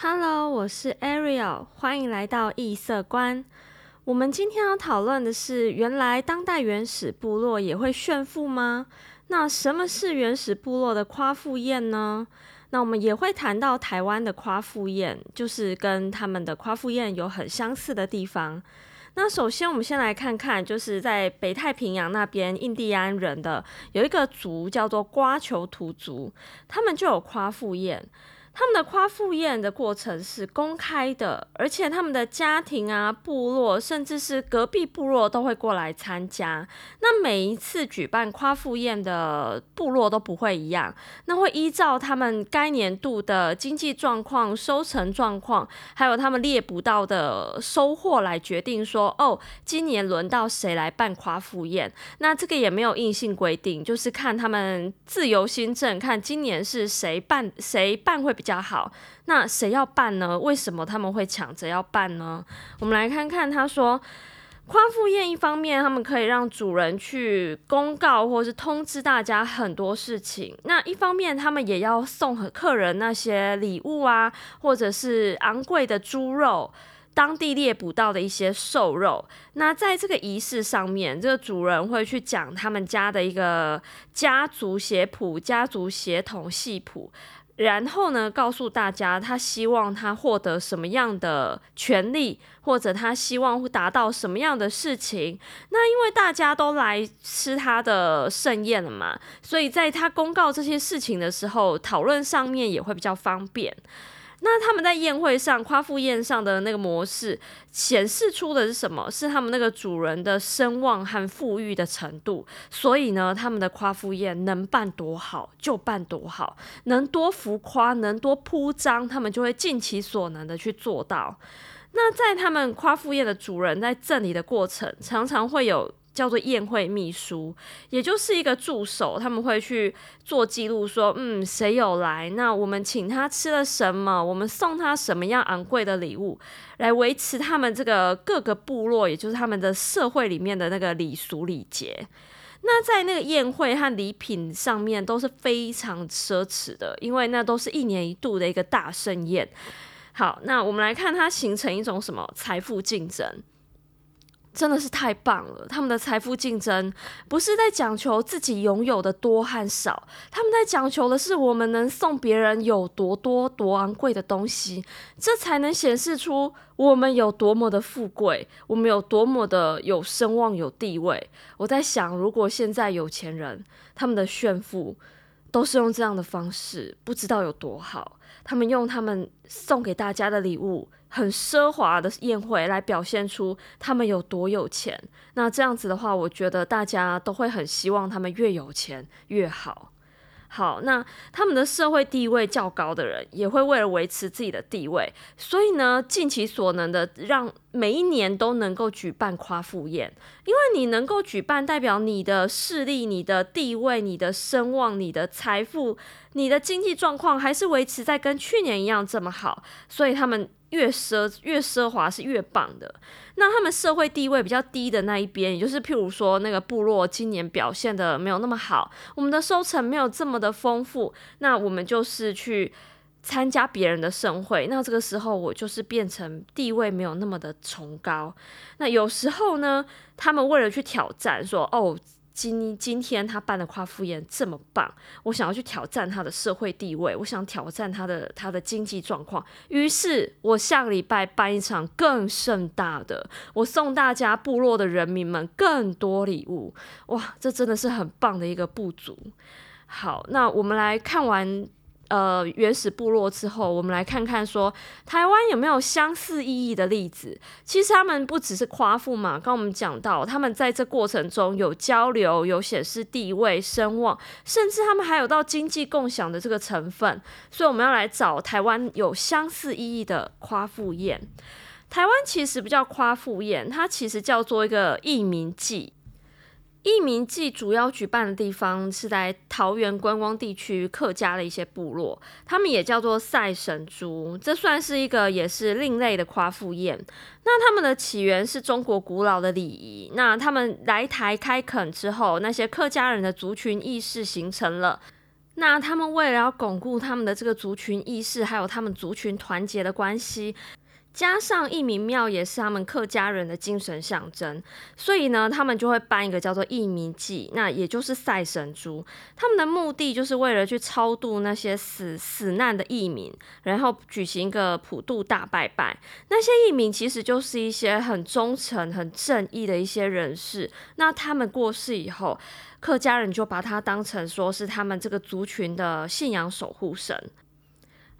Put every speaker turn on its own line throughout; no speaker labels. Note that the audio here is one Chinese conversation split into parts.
Hello，我是 Ariel，欢迎来到异色观。我们今天要讨论的是，原来当代原始部落也会炫富吗？那什么是原始部落的夸父宴呢？那我们也会谈到台湾的夸父宴，就是跟他们的夸父宴有很相似的地方。那首先，我们先来看看，就是在北太平洋那边印第安人的有一个族叫做瓜球图族，他们就有夸父宴。他们的夸父宴的过程是公开的，而且他们的家庭啊、部落，甚至是隔壁部落都会过来参加。那每一次举办夸父宴的部落都不会一样，那会依照他们该年度的经济状况、收成状况，还有他们猎捕到的收获来决定说，哦，今年轮到谁来办夸父宴。那这个也没有硬性规定，就是看他们自由新政，看今年是谁办，谁办会比。好，那谁要办呢？为什么他们会抢着要办呢？我们来看看，他说夸父宴一方面，他们可以让主人去公告或是通知大家很多事情；那一方面，他们也要送客人那些礼物啊，或者是昂贵的猪肉、当地猎捕到的一些瘦肉。那在这个仪式上面，这个主人会去讲他们家的一个家族血谱、家族血统系谱。然后呢，告诉大家他希望他获得什么样的权利，或者他希望会达到什么样的事情。那因为大家都来吃他的盛宴了嘛，所以在他公告这些事情的时候，讨论上面也会比较方便。那他们在宴会上夸父宴上的那个模式，显示出的是什么？是他们那个主人的声望和富裕的程度。所以呢，他们的夸父宴能办多好就办多好，能多浮夸，能多铺张，他们就会尽其所能的去做到。那在他们夸父宴的主人在赠礼的过程，常常会有。叫做宴会秘书，也就是一个助手，他们会去做记录，说，嗯，谁有来，那我们请他吃了什么，我们送他什么样昂贵的礼物，来维持他们这个各个部落，也就是他们的社会里面的那个礼俗礼节。那在那个宴会和礼品上面都是非常奢侈的，因为那都是一年一度的一个大盛宴。好，那我们来看它形成一种什么财富竞争。真的是太棒了！他们的财富竞争不是在讲求自己拥有的多和少，他们在讲求的是我们能送别人有多多多昂贵的东西，这才能显示出我们有多么的富贵，我们有多么的有声望、有地位。我在想，如果现在有钱人他们的炫富都是用这样的方式，不知道有多好。他们用他们送给大家的礼物。很奢华的宴会来表现出他们有多有钱。那这样子的话，我觉得大家都会很希望他们越有钱越好。好，那他们的社会地位较高的人，也会为了维持自己的地位，所以呢，尽其所能的让每一年都能够举办夸父宴。因为你能够举办，代表你的势力、你的地位、你的声望、你的财富、你的经济状况还是维持在跟去年一样这么好，所以他们。越奢越奢华是越棒的。那他们社会地位比较低的那一边，也就是譬如说那个部落今年表现的没有那么好，我们的收成没有这么的丰富，那我们就是去参加别人的盛会。那这个时候我就是变成地位没有那么的崇高。那有时候呢，他们为了去挑战，说哦。今今天他办的夸父宴这么棒，我想要去挑战他的社会地位，我想挑战他的他的经济状况。于是，我下个礼拜办一场更盛大的，我送大家部落的人民们更多礼物。哇，这真的是很棒的一个部族。好，那我们来看完。呃，原始部落之后，我们来看看说台湾有没有相似意义的例子。其实他们不只是夸父嘛，刚我们讲到，他们在这过程中有交流，有显示地位、声望，甚至他们还有到经济共享的这个成分。所以我们要来找台湾有相似意义的夸父宴。台湾其实不叫夸父宴，它其实叫做一个义民祭。义民祭主要举办的地方是在桃园观光地区客家的一些部落，他们也叫做赛神猪，这算是一个也是另类的夸父宴。那他们的起源是中国古老的礼仪，那他们来台开垦之后，那些客家人的族群意识形成了。那他们为了要巩固他们的这个族群意识，还有他们族群团结的关系。加上义民庙也是他们客家人的精神象征，所以呢，他们就会办一个叫做义民祭，那也就是赛神猪。他们的目的就是为了去超度那些死死难的义民，然后举行一个普渡大拜拜。那些义民其实就是一些很忠诚、很正义的一些人士。那他们过世以后，客家人就把他当成说是他们这个族群的信仰守护神。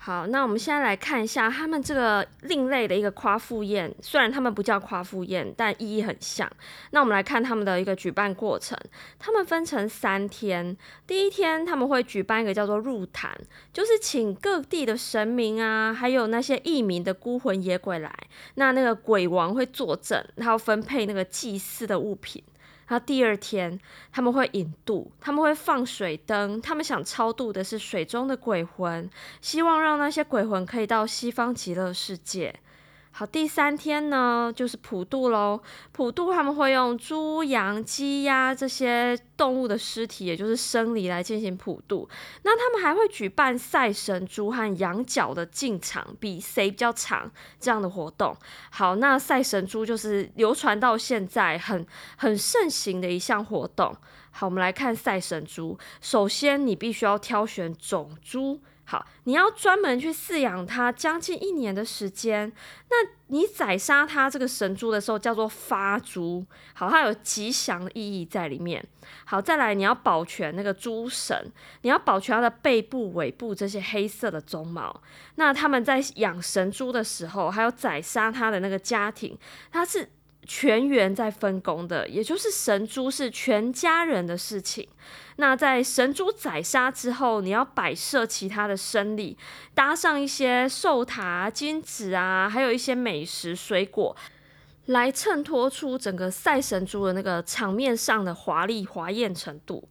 好，那我们现在来看一下他们这个另类的一个夸父宴。虽然他们不叫夸父宴，但意义很像。那我们来看他们的一个举办过程。他们分成三天。第一天他们会举办一个叫做入坛，就是请各地的神明啊，还有那些异民的孤魂野鬼来。那那个鬼王会坐镇，然后分配那个祭祀的物品。然后第二天他们会引渡，他们会放水灯，他们想超度的是水中的鬼魂，希望让那些鬼魂可以到西方极乐世界。好，第三天呢，就是普渡喽。普渡他们会用猪、羊、鸡、鸭这些动物的尸体，也就是生理来进行普渡。那他们还会举办赛神猪和羊角的进场，比谁比较长这样的活动。好，那赛神猪就是流传到现在很很盛行的一项活动。好，我们来看赛神猪。首先，你必须要挑选种猪。好，你要专门去饲养它将近一年的时间。那你宰杀它这个神猪的时候，叫做发猪。好，它有吉祥的意义在里面。好，再来你要保全那个猪神，你要保全它的背部、尾部这些黑色的鬃毛。那他们在养神猪的时候，还有宰杀它的那个家庭，它是。全员在分工的，也就是神猪是全家人的事情。那在神猪宰杀之后，你要摆设其他的生理，搭上一些寿塔、金子啊，还有一些美食、水果，来衬托出整个赛神猪的那个场面上的华丽华艳程度。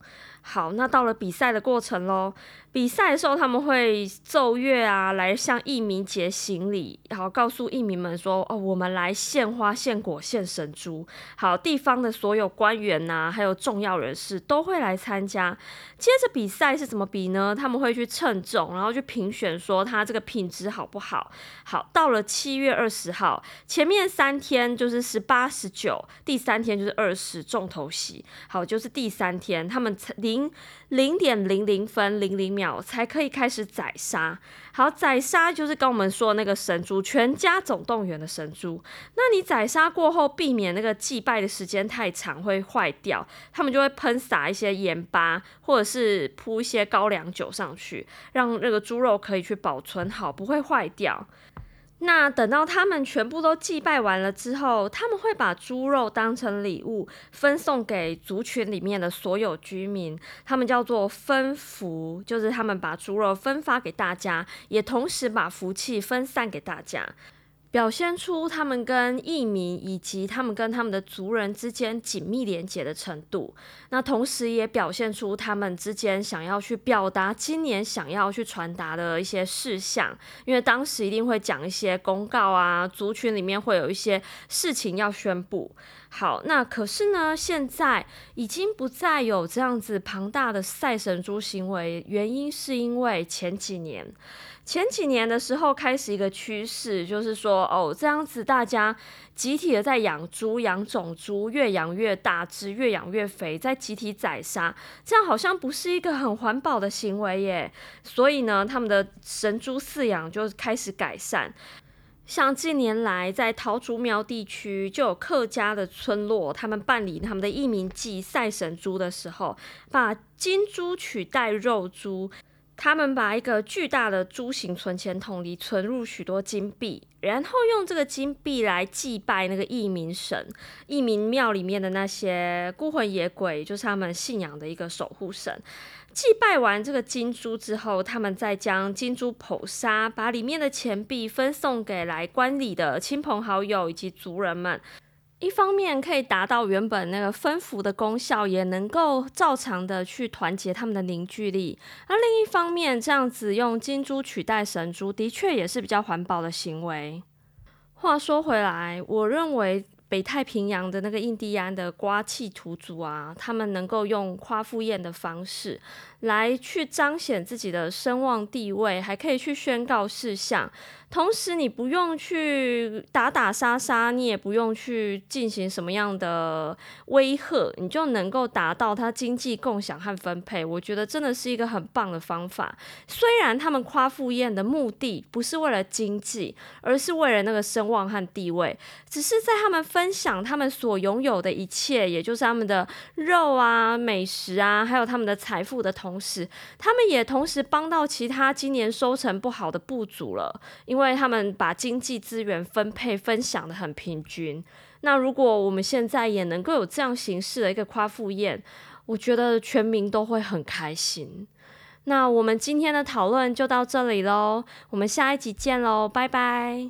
好，那到了比赛的过程喽。比赛的时候，他们会奏乐啊，来向义民节行礼，然后告诉义民们说：“哦，我们来献花、献果、献神珠。”好，地方的所有官员呐，还有重要人士都会来参加。接着比赛是怎么比呢？他们会去称重，然后去评选说他这个品质好不好。好，到了七月二十号，前面三天就是十八、十九，第三天就是二十重头戏。好，就是第三天，他们零零点零零分零零秒。才可以开始宰杀。好，宰杀就是跟我们说那个神猪，全家总动员的神猪。那你宰杀过后，避免那个祭拜的时间太长会坏掉，他们就会喷洒一些盐巴，或者是铺一些高粱酒上去，让那个猪肉可以去保存好，不会坏掉。那等到他们全部都祭拜完了之后，他们会把猪肉当成礼物分送给族群里面的所有居民，他们叫做分福，就是他们把猪肉分发给大家，也同时把福气分散给大家。表现出他们跟义民以及他们跟他们的族人之间紧密连结的程度，那同时也表现出他们之间想要去表达今年想要去传达的一些事项，因为当时一定会讲一些公告啊，族群里面会有一些事情要宣布。好，那可是呢，现在已经不再有这样子庞大的赛神猪行为，原因是因为前几年。前几年的时候，开始一个趋势，就是说，哦，这样子大家集体的在养猪、养种猪，越养越大只，越养越肥，在集体宰杀，这样好像不是一个很环保的行为耶。所以呢，他们的神猪饲养就开始改善。像近年来在桃竹苗地区，就有客家的村落，他们办理他们的义民祭赛神猪的时候，把金猪取代肉猪。他们把一个巨大的猪形存钱筒里存入许多金币，然后用这个金币来祭拜那个义民神、义民庙里面的那些孤魂野鬼，就是他们信仰的一个守护神。祭拜完这个金猪之后，他们再将金猪剖杀，把里面的钱币分送给来观礼的亲朋好友以及族人们。一方面可以达到原本那个分福的功效，也能够照常的去团结他们的凝聚力。而另一方面，这样子用金珠取代神珠，的确也是比较环保的行为。话说回来，我认为北太平洋的那个印第安的瓜气土族啊，他们能够用夸父宴的方式来去彰显自己的声望地位，还可以去宣告事项。同时，你不用去打打杀杀，你也不用去进行什么样的威吓，你就能够达到他经济共享和分配。我觉得真的是一个很棒的方法。虽然他们夸父宴的目的不是为了经济，而是为了那个声望和地位，只是在他们分享他们所拥有的一切，也就是他们的肉啊、美食啊，还有他们的财富的同同时，他们也同时帮到其他今年收成不好的部族了，因为他们把经济资源分配分享的很平均，那如果我们现在也能够有这样形式的一个夸父宴，我觉得全民都会很开心。那我们今天的讨论就到这里喽，我们下一集见喽，拜拜。